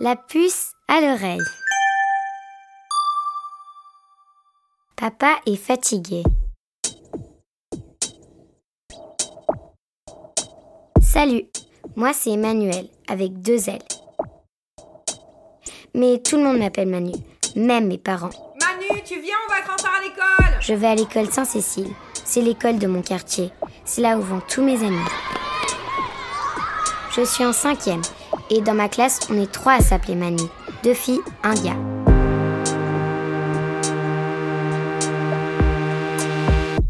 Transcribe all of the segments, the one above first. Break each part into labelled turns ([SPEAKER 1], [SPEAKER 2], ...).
[SPEAKER 1] La puce à l'oreille. Papa est fatigué. Salut, moi c'est Emmanuel, avec deux L. Mais tout le monde m'appelle Manu, même mes parents.
[SPEAKER 2] Manu, tu viens, on va rentrer à l'école
[SPEAKER 1] Je vais à l'école Saint-Cécile. C'est l'école de mon quartier. C'est là où vont tous mes amis. Je suis en cinquième et dans ma classe, on est trois à s'appeler Manu. Deux filles, un gars.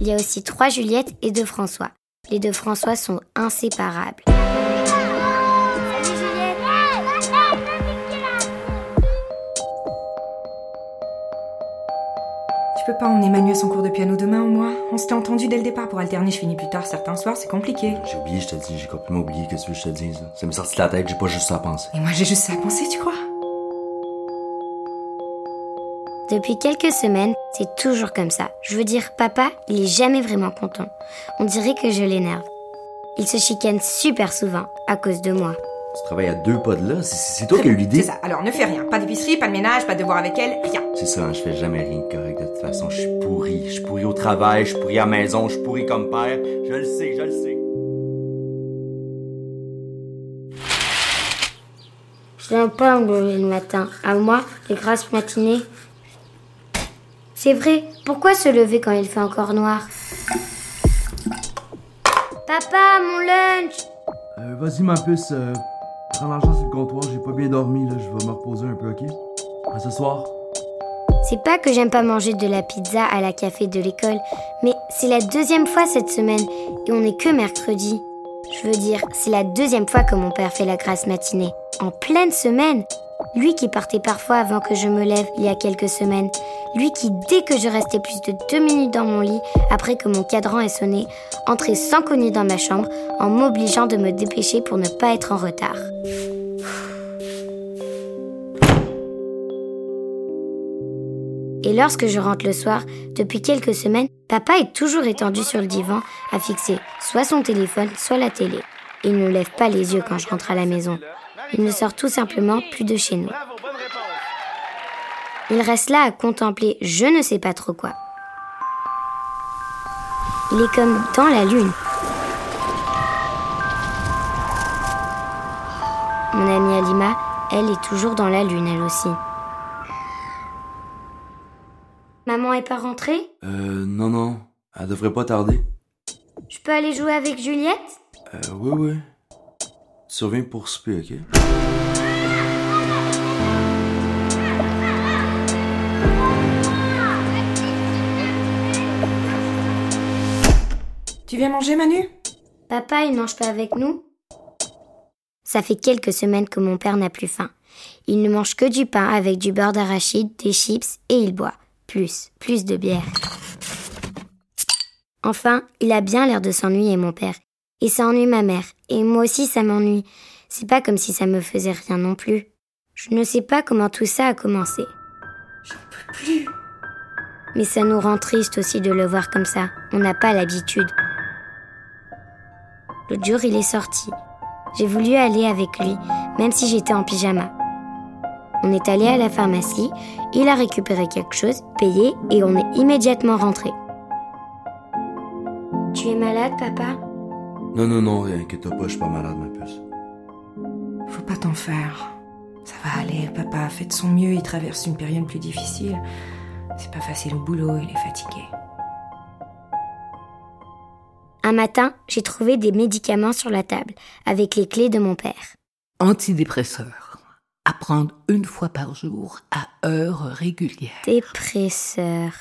[SPEAKER 1] Il y a aussi trois Juliette et deux François. Les deux François sont inséparables.
[SPEAKER 2] Peux pas emmener Manu à son cours de piano demain au moins On s'était entendu dès le départ pour alterner, je finis plus tard certains soirs, c'est compliqué.
[SPEAKER 3] J'ai oublié, je te dis, j'ai complètement oublié que tu veux que je te dise. Ça m'est sorti de la tête, j'ai pas juste ça à penser.
[SPEAKER 2] Et moi j'ai juste ça à penser, tu crois?
[SPEAKER 1] Depuis quelques semaines, c'est toujours comme ça. Je veux dire, papa, il est jamais vraiment content. On dirait que je l'énerve. Il se chicane super souvent à cause de moi.
[SPEAKER 3] Tu travailles à deux pas de là, c'est- c'est toi qui as eu l'idée.
[SPEAKER 2] C'est ça, alors ne fais rien. Pas d'épicerie, pas de ménage, pas de devoir avec elle, rien.
[SPEAKER 3] C'est ça, hein, je fais jamais rien de correct de toute façon. Je suis pourri. Je suis pourri au travail, je suis pourri à la maison, je suis pourri comme père. Je le sais, je le sais.
[SPEAKER 1] Je n'aime pas me lever le matin. À moi, les grasses matinées. C'est vrai, pourquoi se lever quand il fait encore noir? Papa, mon lunch
[SPEAKER 4] Euh, vas-y, ma puce, euh, prends l'argent sur le comptoir, j'ai pas bien dormi, là, je vais me reposer un peu, ok? À ce soir.
[SPEAKER 1] C'est pas que j'aime pas manger de la pizza à la café de l'école, mais c'est la deuxième fois cette semaine et on n'est que mercredi. Je veux dire, c'est la deuxième fois que mon père fait la grasse matinée. En pleine semaine. Lui qui partait parfois avant que je me lève il y a quelques semaines. Lui qui, dès que je restais plus de deux minutes dans mon lit, après que mon cadran ait sonné, entrait sans cogner dans ma chambre en m'obligeant de me dépêcher pour ne pas être en retard. Et lorsque je rentre le soir, depuis quelques semaines, papa est toujours étendu sur le divan à fixer soit son téléphone, soit la télé. Il ne lève pas les yeux quand je rentre à la maison. Il ne sort tout simplement plus de chez nous. Il reste là à contempler je ne sais pas trop quoi. Il est comme dans la lune. Mon amie Alima, elle est toujours dans la lune, elle aussi. Maman est pas rentrée?
[SPEAKER 3] Euh, non, non. Elle devrait pas tarder.
[SPEAKER 1] Je peux aller jouer avec Juliette?
[SPEAKER 3] Euh, oui, oui. Tu reviens pour souper, ok?
[SPEAKER 2] Tu viens manger, Manu?
[SPEAKER 1] Papa, il mange pas avec nous Ça fait quelques semaines que mon père n'a plus faim. Il ne mange que du pain avec du beurre d'arachide, des chips et il boit. Plus, plus de bière. Enfin, il a bien l'air de s'ennuyer, mon père. Et ça ennuie ma mère. Et moi aussi, ça m'ennuie. C'est pas comme si ça me faisait rien non plus. Je ne sais pas comment tout ça a commencé.
[SPEAKER 2] Plus.
[SPEAKER 1] Mais ça nous rend triste aussi de le voir comme ça. On n'a pas l'habitude. L'autre jour, il est sorti. J'ai voulu aller avec lui, même si j'étais en pyjama. On est allé à la pharmacie, il a récupéré quelque chose, payé, et on est immédiatement rentré. Tu es malade, papa?
[SPEAKER 3] Non, non, non, inquiète-toi pas, je suis pas malade, ma puce.
[SPEAKER 2] Faut pas t'en faire. Ça va aller, papa a fait de son mieux, il traverse une période plus difficile. C'est pas facile au boulot, il est fatigué.
[SPEAKER 1] Un matin, j'ai trouvé des médicaments sur la table, avec les clés de mon père.
[SPEAKER 5] Antidépresseur. À prendre une fois par jour à heure régulière.
[SPEAKER 1] Dépresseur.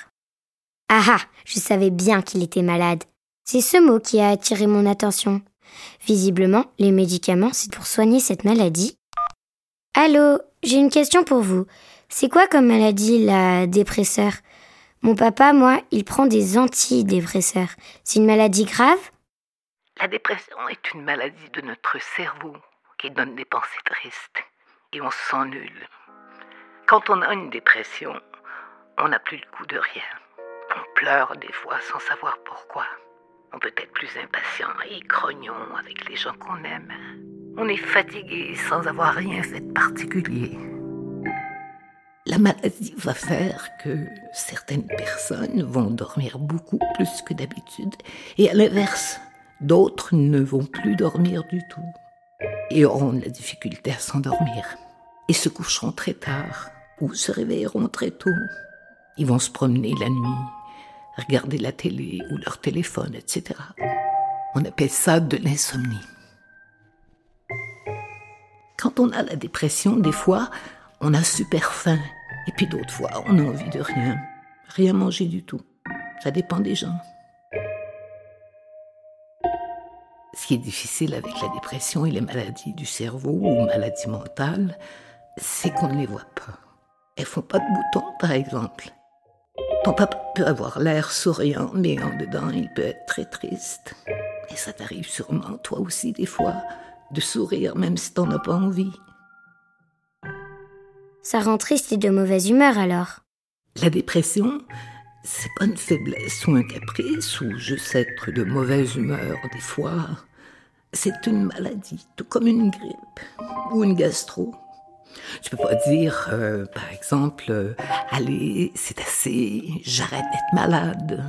[SPEAKER 1] Ah ah, je savais bien qu'il était malade. C'est ce mot qui a attiré mon attention. Visiblement, les médicaments, c'est pour soigner cette maladie. Allô, j'ai une question pour vous. C'est quoi comme maladie, la dépresseur? Mon papa, moi, il prend des antidépresseurs. C'est une maladie grave?
[SPEAKER 5] La dépression est une maladie de notre cerveau qui donne des pensées tristes et on se sent. Quand on a une dépression, on n'a plus le goût de rien. On pleure des fois sans savoir pourquoi. On peut être plus impatient et grognon avec les gens qu'on aime. On est fatigué sans avoir rien fait de particulier. La maladie va faire que certaines personnes vont dormir beaucoup plus que d'habitude et à l'inverse, d'autres ne vont plus dormir du tout et auront de la difficulté à s'endormir et se coucheront très tard ou se réveilleront très tôt. Ils vont se promener la nuit, regarder la télé ou leur téléphone, etc. On appelle ça de l'insomnie. Quand on a la dépression, des fois, on a super faim. Et puis d'autres fois, on a envie de rien. Rien manger du tout. Ça dépend des gens. Ce qui est difficile avec la dépression et les maladies du cerveau ou maladies mentales, c'est qu'on ne les voit pas. Elles font pas de boutons, par exemple. Ton papa peut avoir l'air souriant, mais en dedans, il peut être très triste. Et ça t'arrive sûrement, toi aussi, des fois, de sourire même si t'en as pas envie.
[SPEAKER 1] Ça rend triste et de mauvaise humeur alors.
[SPEAKER 5] La dépression, c'est pas une faiblesse ou un caprice ou juste être de mauvaise humeur des fois. C'est une maladie, tout comme une grippe ou une gastro. Tu peux pas dire, euh, par exemple, euh, allez, c'est assez, j'arrête d'être malade.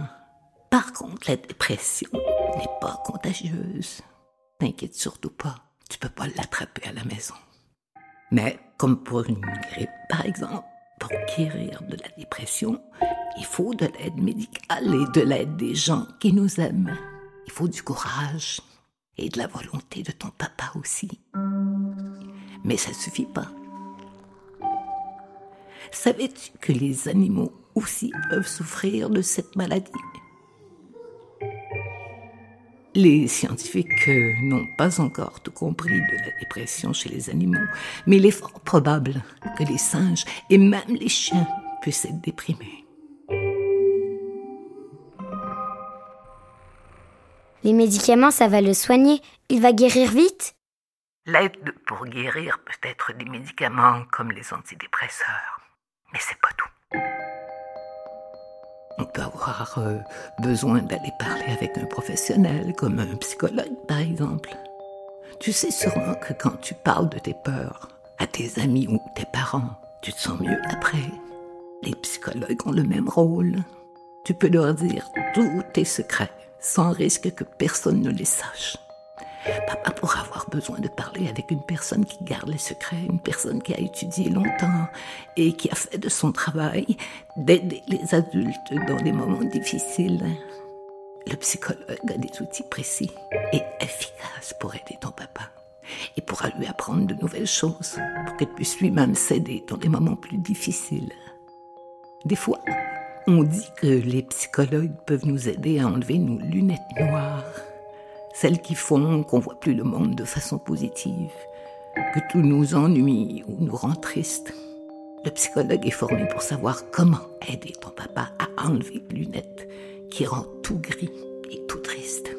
[SPEAKER 5] Par contre, la dépression n'est pas contagieuse. T'inquiète surtout pas, tu peux pas l'attraper à la maison. Mais comme pour une grippe, par exemple, pour guérir de la dépression, il faut de l'aide médicale et de l'aide des gens qui nous aiment. Il faut du courage et de la volonté de ton papa aussi. Mais ça suffit pas. Savais-tu que les animaux aussi peuvent souffrir de cette maladie? Les scientifiques euh, n'ont pas encore tout compris de la dépression chez les animaux, mais il est fort probable que les singes et même les chiens puissent être déprimés.
[SPEAKER 1] Les médicaments, ça va le soigner. Il va guérir vite
[SPEAKER 5] L'aide pour guérir peut être des médicaments comme les antidépresseurs, mais c'est pas tout. On peut avoir euh, besoin d'aller parler avec un professionnel, comme un psychologue par exemple. Tu sais sûrement que quand tu parles de tes peurs à tes amis ou tes parents, tu te sens mieux après. Les psychologues ont le même rôle. Tu peux leur dire tous tes secrets sans risque que personne ne les sache. Papa pourra avoir besoin de parler avec une personne qui garde les secrets, une personne qui a étudié longtemps et qui a fait de son travail d'aider les adultes dans des moments difficiles. Le psychologue a des outils précis et efficaces pour aider ton papa et pourra lui apprendre de nouvelles choses pour qu'il puisse lui-même s'aider dans des moments plus difficiles. Des fois, on dit que les psychologues peuvent nous aider à enlever nos lunettes noires celles qui font qu'on voit plus le monde de façon positive, que tout nous ennuie ou nous rend triste. Le psychologue est formé pour savoir comment aider ton papa à enlever les lunettes qui rend tout gris et tout triste.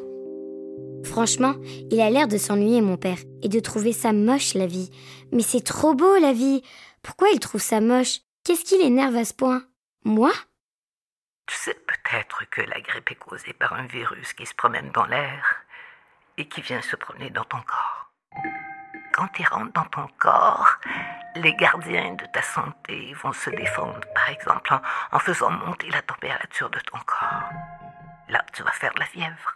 [SPEAKER 1] Franchement, il a l'air de s'ennuyer, mon père, et de trouver ça moche, la vie. Mais c'est trop beau, la vie. Pourquoi il trouve ça moche? Qu'est-ce qui l'énerve à ce point? Moi?
[SPEAKER 5] Tu sais peut-être que la grippe est causée par un virus qui se promène dans l'air et qui vient se promener dans ton corps. Quand il rentre dans ton corps, les gardiens de ta santé vont se défendre, par exemple, en, faisant monter la température de ton corps. Là, tu vas faire de la fièvre.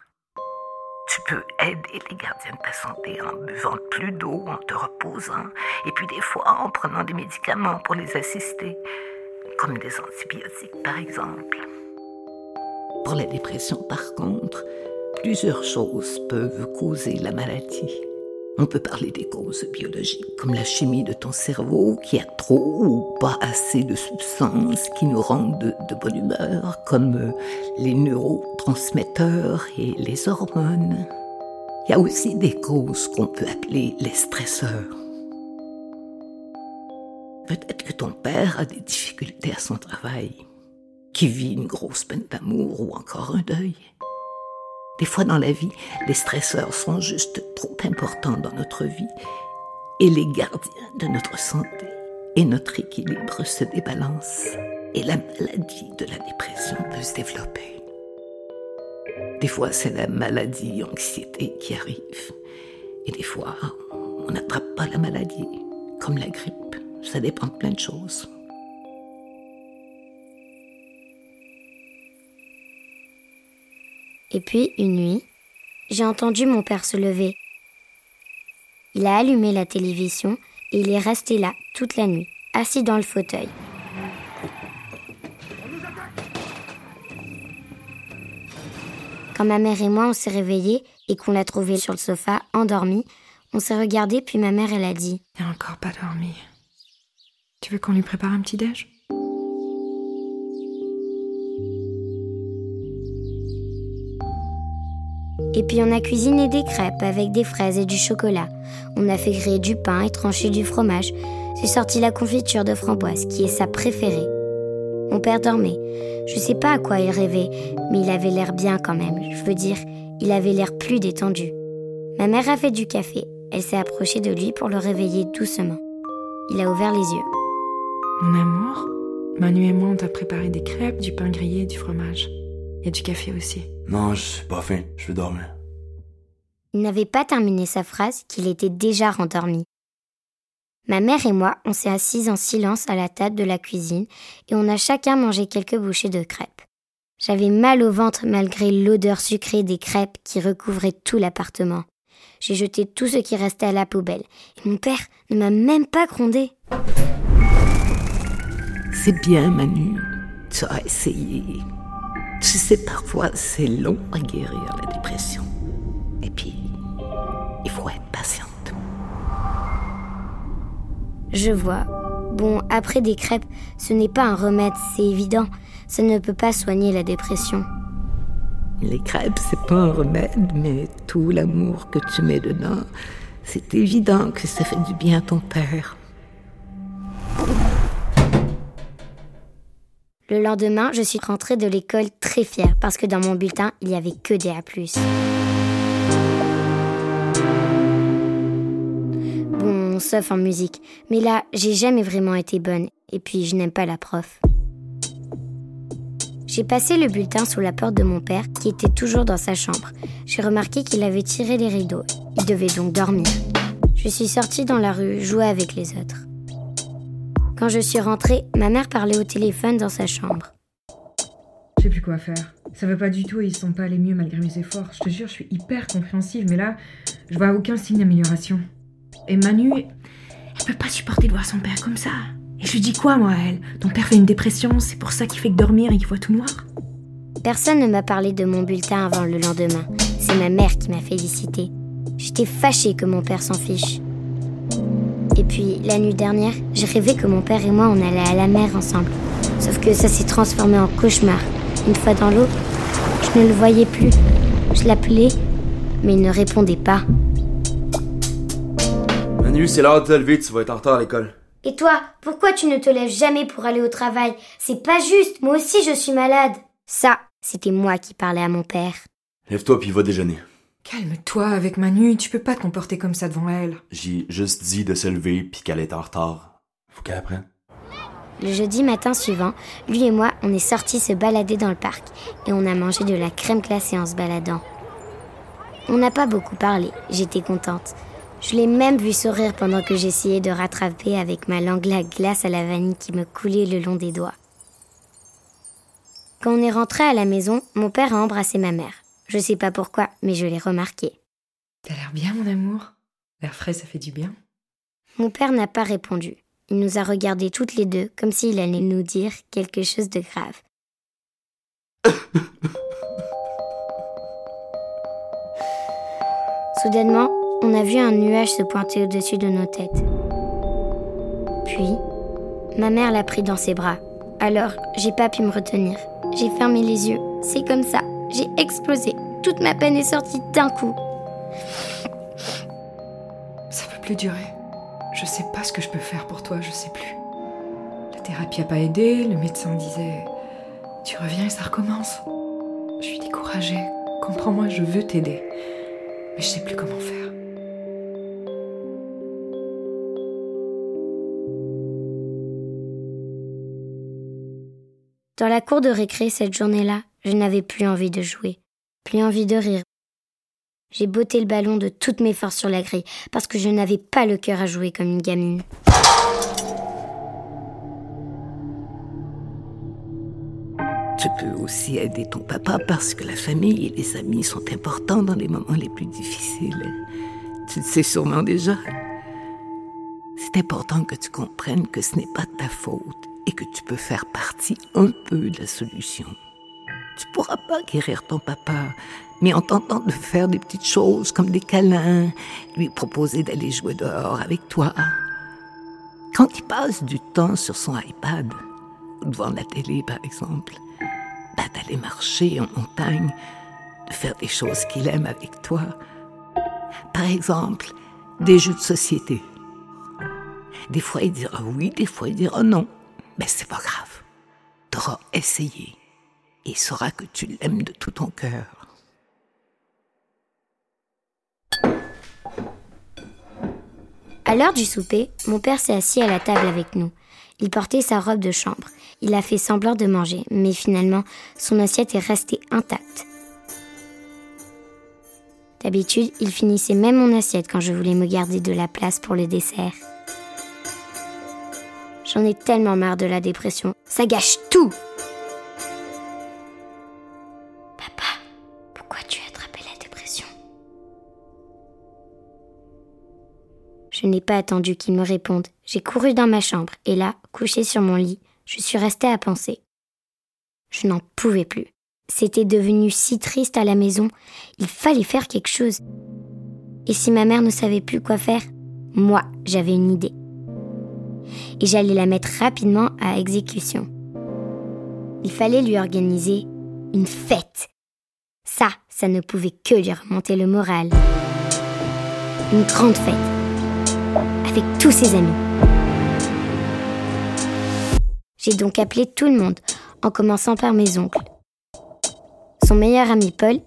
[SPEAKER 5] Tu peux aider les gardiens de ta santé en buvant plus d'eau, en te reposant, et puis des fois en prenant des médicaments pour les assister, comme des antibiotiques par exemple. Pour la dépression, par contre, Plusieurs choses peuvent causer la maladie. On peut parler des causes biologiques, comme la chimie de ton cerveau qui a trop ou pas assez de substances qui nous rendent de, bonne humeur, comme euh, les neurotransmetteurs et les hormones. Il y a aussi des causes qu'on peut appeler les stresseurs. Peut-être que ton père a des difficultés à son travail, qui vit une grosse peine d'amour ou encore un deuil. Des fois dans la vie, les stresseurs sont juste trop importants dans notre vie et les gardiens de notre santé et notre équilibre se débalancent et la maladie de la dépression peut se développer. Des fois, c'est la maladie anxiété qui arrive et des fois, on la maladie, comme la grippe. Ça dépend de plein de choses.
[SPEAKER 1] Et puis, une nuit, j'ai entendu mon père se lever. Il a allumé la télévision et il est resté là toute la nuit, assis dans le fauteuil. Quand ma mère et moi on s'est réveillés et qu'on l'a trouvé sur le sofa, endormi, on s'est regardé puis ma mère elle a dit
[SPEAKER 2] Il encore pas dormi. Tu veux qu'on lui prépare un petit déj?
[SPEAKER 1] Et puis on a cuisiné des crêpes avec des fraises et du chocolat. On a fait griller du pain et trancher du fromage. J'ai sorti la confiture de framboise qui est sa préférée. Mon père dormait. Je sais pas à quoi il rêvait, mais il avait l'air bien quand même. Je veux dire, il avait l'air plus détendu. Ma mère a fait du café. Elle s'est approchée de lui pour le réveiller doucement. Il a ouvert les yeux.
[SPEAKER 2] Mon amour, Manu et moi, on t'a préparé des crêpes, du pain grillé, du fromage. Il y a du café aussi.
[SPEAKER 4] Non, je suis pas faim. Je vais dormir.
[SPEAKER 1] Il n'avait pas terminé sa phrase qu'il était déjà rendormi. Ma mère et moi, on s'est assis en silence à la table de la cuisine et on a chacun mangé quelques bouchées de crêpes. J'avais mal au ventre malgré l'odeur sucrée des crêpes qui recouvrait tout l'appartement. J'ai jeté tout ce qui restait à la poubelle et mon père ne m'a même pas grondé.
[SPEAKER 5] C'est bien, Manu. Tu as essayé. Tu sais, parfois, c'est long à guérir la dépression. Et puis, il faut être patiente.
[SPEAKER 1] Je vois. Bon, après des crêpes, ce n'est pas un remède, c'est évident. Ça ne peut pas soigner la dépression.
[SPEAKER 5] Les crêpes, c'est pas un remède, mais tout l'amour que tu mets dedans, c'est évident que ça fait du bien à ton père.
[SPEAKER 1] Le lendemain, je suis rentrée de l'école très fière parce que dans mon bulletin, il n'y avait que des A. Bon, sauf en musique. Mais là, j'ai jamais vraiment été bonne. Et puis, je n'aime pas la prof. J'ai passé le bulletin sous la porte de mon père, qui était toujours dans sa chambre. J'ai remarqué qu'il avait tiré les rideaux. Il devait donc dormir. Je suis sortie dans la rue, jouer avec les autres. Quand je suis rentrée, ma mère parlait au téléphone dans sa chambre.
[SPEAKER 2] Je sais plus quoi faire. Ça va pas du tout et ils sont pas allés mieux malgré mes efforts. Je te jure, je suis hyper compréhensive, mais là, je vois aucun signe d'amélioration. Et Manu, elle peut pas supporter de voir son père comme ça. Et je lui dis quoi, moi, à elle? Ton père fait une dépression, c'est pour ça qu'il fait que dormir et qu'il voit tout noir?
[SPEAKER 1] Personne ne m'a parlé de mon bulletin avant le lendemain. C'est ma mère qui m'a félicité. J'étais fâchée que mon père s'en fiche. Et puis, la nuit dernière, j'ai rêvé que mon père et moi, on allait à la mer ensemble. Sauf que ça s'est transformé en cauchemar. Une fois dans l'eau, je ne le voyais plus. Je l'appelais, mais il ne répondait pas.
[SPEAKER 4] Manu, c'est l'heure de te lever, tu vas être en retard à l'école.
[SPEAKER 1] Et toi, pourquoi tu ne te lèves jamais pour aller au travail? C'est pas juste, moi aussi je suis malade. Ça, c'était moi qui parlais à mon père.
[SPEAKER 4] Lève-toi puis va déjeuner.
[SPEAKER 2] Calme-toi avec Manu, tu peux pas te comporter comme ça devant elle.
[SPEAKER 3] J'ai juste dit de se lever puis qu'elle est en retard.
[SPEAKER 4] Faut qu'elle apprenne.
[SPEAKER 1] Le jeudi matin suivant, lui et moi, on est sortis se balader dans le parc et on a mangé de la crème glacée en se baladant. On n'a pas beaucoup parlé, j'étais contente. Je l'ai même vu sourire pendant que j'essayais de rattraper avec ma langue la glace à la vanille qui me coulait le long des doigts. Quand on est rentré à la maison, mon père a embrassé ma mère. Je sais pas pourquoi, mais je l'ai remarqué.
[SPEAKER 2] T'as l'air bien, mon amour. L'air frais, ça fait du bien.
[SPEAKER 1] Mon père n'a pas répondu. Il nous a regardés toutes les deux comme s'il allait nous dire quelque chose de grave. Soudainement, on a vu un nuage se pointer au-dessus de nos têtes. Puis, ma mère l'a pris dans ses bras. Alors, j'ai pas pu me retenir. J'ai fermé les yeux. C'est comme ça. J'ai explosé. Toute ma peine est sortie d'un coup.
[SPEAKER 2] Ça peut plus durer. Je sais pas ce que je peux faire pour toi, je sais plus. La thérapie a pas aidé, le médecin disait Tu reviens et ça recommence. Je suis découragée. Comprends-moi, je veux t'aider. Mais je sais plus comment faire.
[SPEAKER 1] Dans la cour de récré cette journée-là, je n'avais plus envie de jouer, plus envie de rire. J'ai botté le ballon de toutes mes forces sur la grille parce que je n'avais pas le cœur à jouer comme une gamine.
[SPEAKER 5] Tu peux aussi aider ton papa parce que la famille et les amis sont importants dans les moments les plus difficiles. Tu le sais sûrement déjà. C'est important que tu comprennes que ce n'est pas ta faute et que tu peux faire partie un peu de la solution. Tu pourras pas guérir ton papa, mais en tentant de faire des petites choses comme des câlins, lui proposer d'aller jouer dehors avec toi. Quand il passe du temps sur son iPad, ou devant la télé par exemple, bah, d'aller marcher en montagne, de faire des choses qu'il aime avec toi. Par exemple, des jeux de société. Des fois, il dira oui, des fois, il dira non. Mais c'est pas grave. T'auras essayé. Et saura que tu l'aimes de tout ton cœur.
[SPEAKER 1] À l'heure du souper, mon père s'est assis à la table avec nous. Il portait sa robe de chambre. Il a fait semblant de manger, mais finalement, son assiette est restée intacte. D'habitude, il finissait même mon assiette quand je voulais me garder de la place pour le dessert. J'en ai tellement marre de la dépression. Ça gâche tout Je n'ai pas attendu qu'il me réponde. J'ai couru dans ma chambre et là, couché sur mon lit, je suis restée à penser. Je n'en pouvais plus. C'était devenu si triste à la maison, il fallait faire quelque chose. Et si ma mère ne savait plus quoi faire, moi, j'avais une idée. Et j'allais la mettre rapidement à exécution. Il fallait lui organiser une fête. Ça, ça ne pouvait que lui remonter le moral. Une grande fête. Avec tous ses amis. J'ai donc appelé tout le monde, en commençant par mes oncles. Son meilleur ami Paul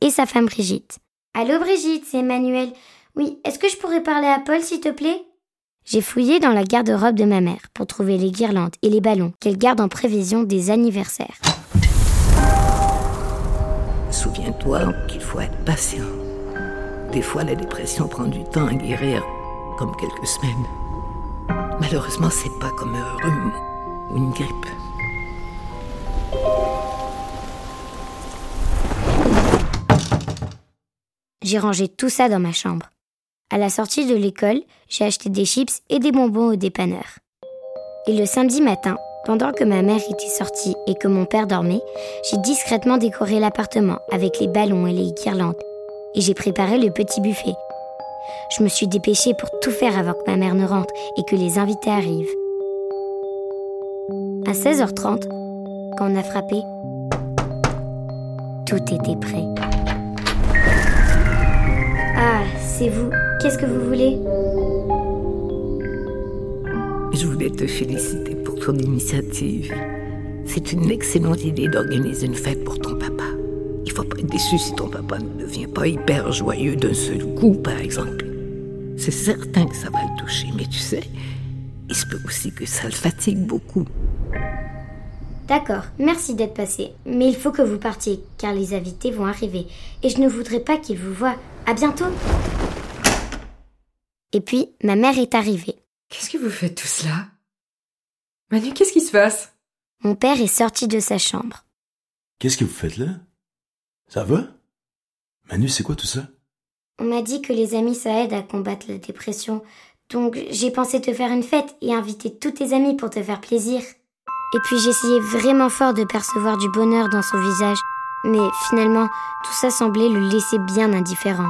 [SPEAKER 1] et sa femme Brigitte. Allô Brigitte, c'est Emmanuel. Oui, est-ce que je pourrais parler à Paul, s'il te plaît? J'ai fouillé dans la garde-robe de ma mère pour trouver les guirlandes et les ballons qu'elle garde en prévision des anniversaires.
[SPEAKER 5] Souviens-toi qu'il faut être patient. Des fois, la dépression prend du temps à guérir, comme quelques semaines. Malheureusement, c'est pas comme un rhume ou une grippe.
[SPEAKER 1] J'ai rangé tout ça dans ma chambre. À la sortie de l'école, j'ai acheté des chips et des bonbons au dépanneur. Et le samedi matin, pendant que ma mère était sortie et que mon père dormait, j'ai discrètement décoré l'appartement avec les ballons et les guirlandes. Et j'ai préparé le petit buffet. Je me suis dépêchée pour tout faire avant que ma mère ne rentre et que les invités arrivent. À 16h30, quand on a frappé, tout était prêt. Ah, c'est vous. Qu'est-ce que vous voulez?
[SPEAKER 5] Je voulais te féliciter pour ton initiative. C'est une excellente idée d'organiser une fête pour ton papa. Déçu si ton papa ne devient pas hyper joyeux d'un seul coup, par exemple. C'est certain que ça va le toucher, mais tu sais, il se peut aussi que ça le fatigue beaucoup.
[SPEAKER 1] D'accord, merci d'être passé. Mais il faut que vous partiez, car les invités vont arriver. Et je ne voudrais pas qu'ils vous voient. À bientôt Et puis, ma mère est arrivée.
[SPEAKER 2] Qu'est-ce que vous faites tout cela Manu, qu'est-ce qui se passe?
[SPEAKER 1] Mon père est sorti de sa chambre.
[SPEAKER 6] Qu'est-ce que vous faites là? Ça va? Manu, c'est quoi tout ça?
[SPEAKER 1] On m'a dit que les amis, ça aide à combattre la dépression. Donc, j'ai pensé te faire une fête et inviter tous tes amis pour te faire plaisir. Et puis, j'essayais vraiment fort de percevoir du bonheur dans son visage. Mais finalement, tout ça semblait le laisser bien indifférent.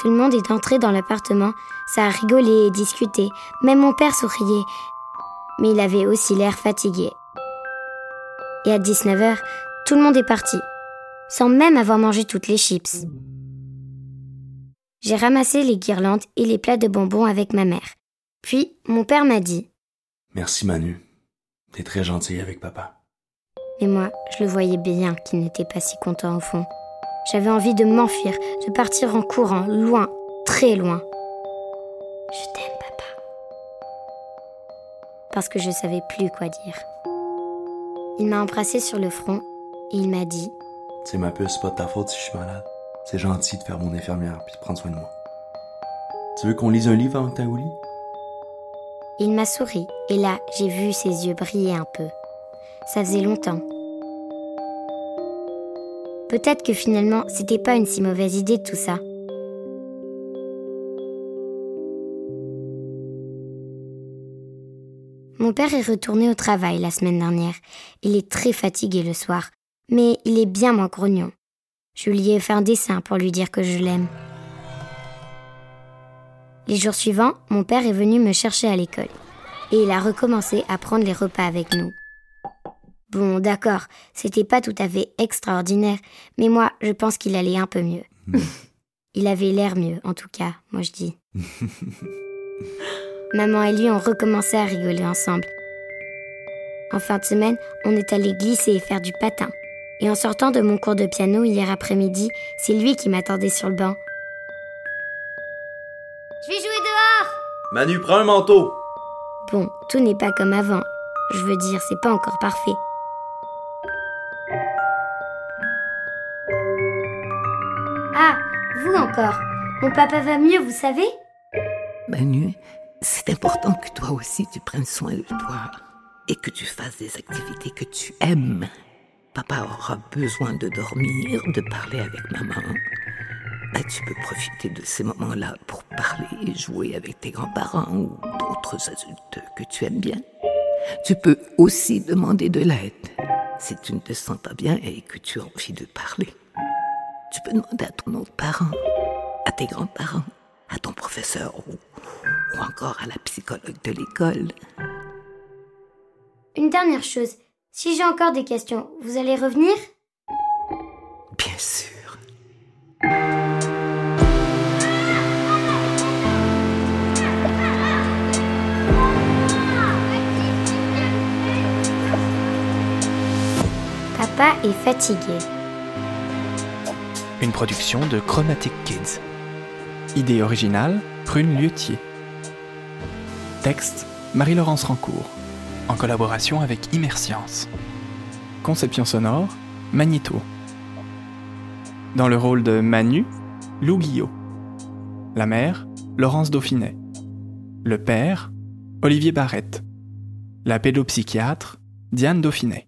[SPEAKER 1] Tout le monde est entré dans l'appartement, ça a rigolé et discuté, même mon père souriait, mais il avait aussi l'air fatigué. Et à 19h, tout le monde est parti, sans même avoir mangé toutes les chips. J'ai ramassé les guirlandes et les plats de bonbons avec ma mère. Puis, mon père m'a dit
[SPEAKER 6] Merci Manu. T'es très gentil avec papa.
[SPEAKER 1] Mais moi, je le voyais bien qu'il n'était pas si content au fond. J'avais envie de m'enfuir, de partir en courant, loin, très loin. Je t'aime, papa. Parce que je savais plus quoi dire. Il m'a embrassé sur le front il m'a dit
[SPEAKER 6] sais, ma puce, c'est pas de ta faute si je suis malade. C'est gentil de faire mon infirmière puis de prendre soin de moi. Tu veux qu'on lise un livre avant que t'ailles au lit?
[SPEAKER 1] Il m'a souri et là, j'ai vu ses yeux briller un peu. Ça faisait longtemps. Peut-être que finalement, c'était pas une si mauvaise idée tout ça. Mon père est retourné au travail la semaine dernière. Il est très fatigué le soir, mais il est bien moins grognon. Je lui ai fait un dessin pour lui dire que je l'aime. Les jours suivants, mon père est venu me chercher à l'école et il a recommencé à prendre les repas avec nous. Bon, d'accord, c'était pas tout à fait extraordinaire, mais moi, je pense qu'il allait un peu mieux. il avait l'air mieux, en tout cas, moi je dis. Maman et lui ont recommencé à rigoler ensemble. En fin de semaine, on est allé glisser et faire du patin. Et en sortant de mon cours de piano hier après-midi, c'est lui qui m'attendait sur le banc. Je vais jouer dehors
[SPEAKER 6] Manu, prends un manteau!
[SPEAKER 1] Bon, tout n'est pas comme avant. Je veux dire, c'est pas encore parfait. Ah, vous encore. Mon papa va mieux, vous savez?
[SPEAKER 5] Manu, c'est important que toi aussi tu prennes soin de toi et que tu fasses des activités que tu aimes. Papa aura besoin de dormir, de parler avec maman. Et tu peux profiter de ces moments-là pour parler et jouer avec tes grands-parents ou d'autres adultes que tu aimes bien. Tu peux aussi demander de l'aide si tu ne te sens pas bien et que tu as envie de parler. Tu peux demander à ton autre parent, à tes grands-parents, à ton professeur ou, ou encore à la psychologue de l'école.
[SPEAKER 1] Une dernière chose. Si j'ai encore des questions, vous allez revenir?
[SPEAKER 5] Bien sûr.
[SPEAKER 1] Papa est fatigué.
[SPEAKER 7] Une production de Chromatic Kids. Idée originale, Prune Liutier. Texte, Marie-Laurence Rancourt, en collaboration avec Immerscience. Conception sonore, Magneto. Dans le rôle de Manu, Lou Guillot. La mère, Laurence Dauphinet. Le père, Olivier Barrette. La pédopsychiatre, Diane Dauphinet.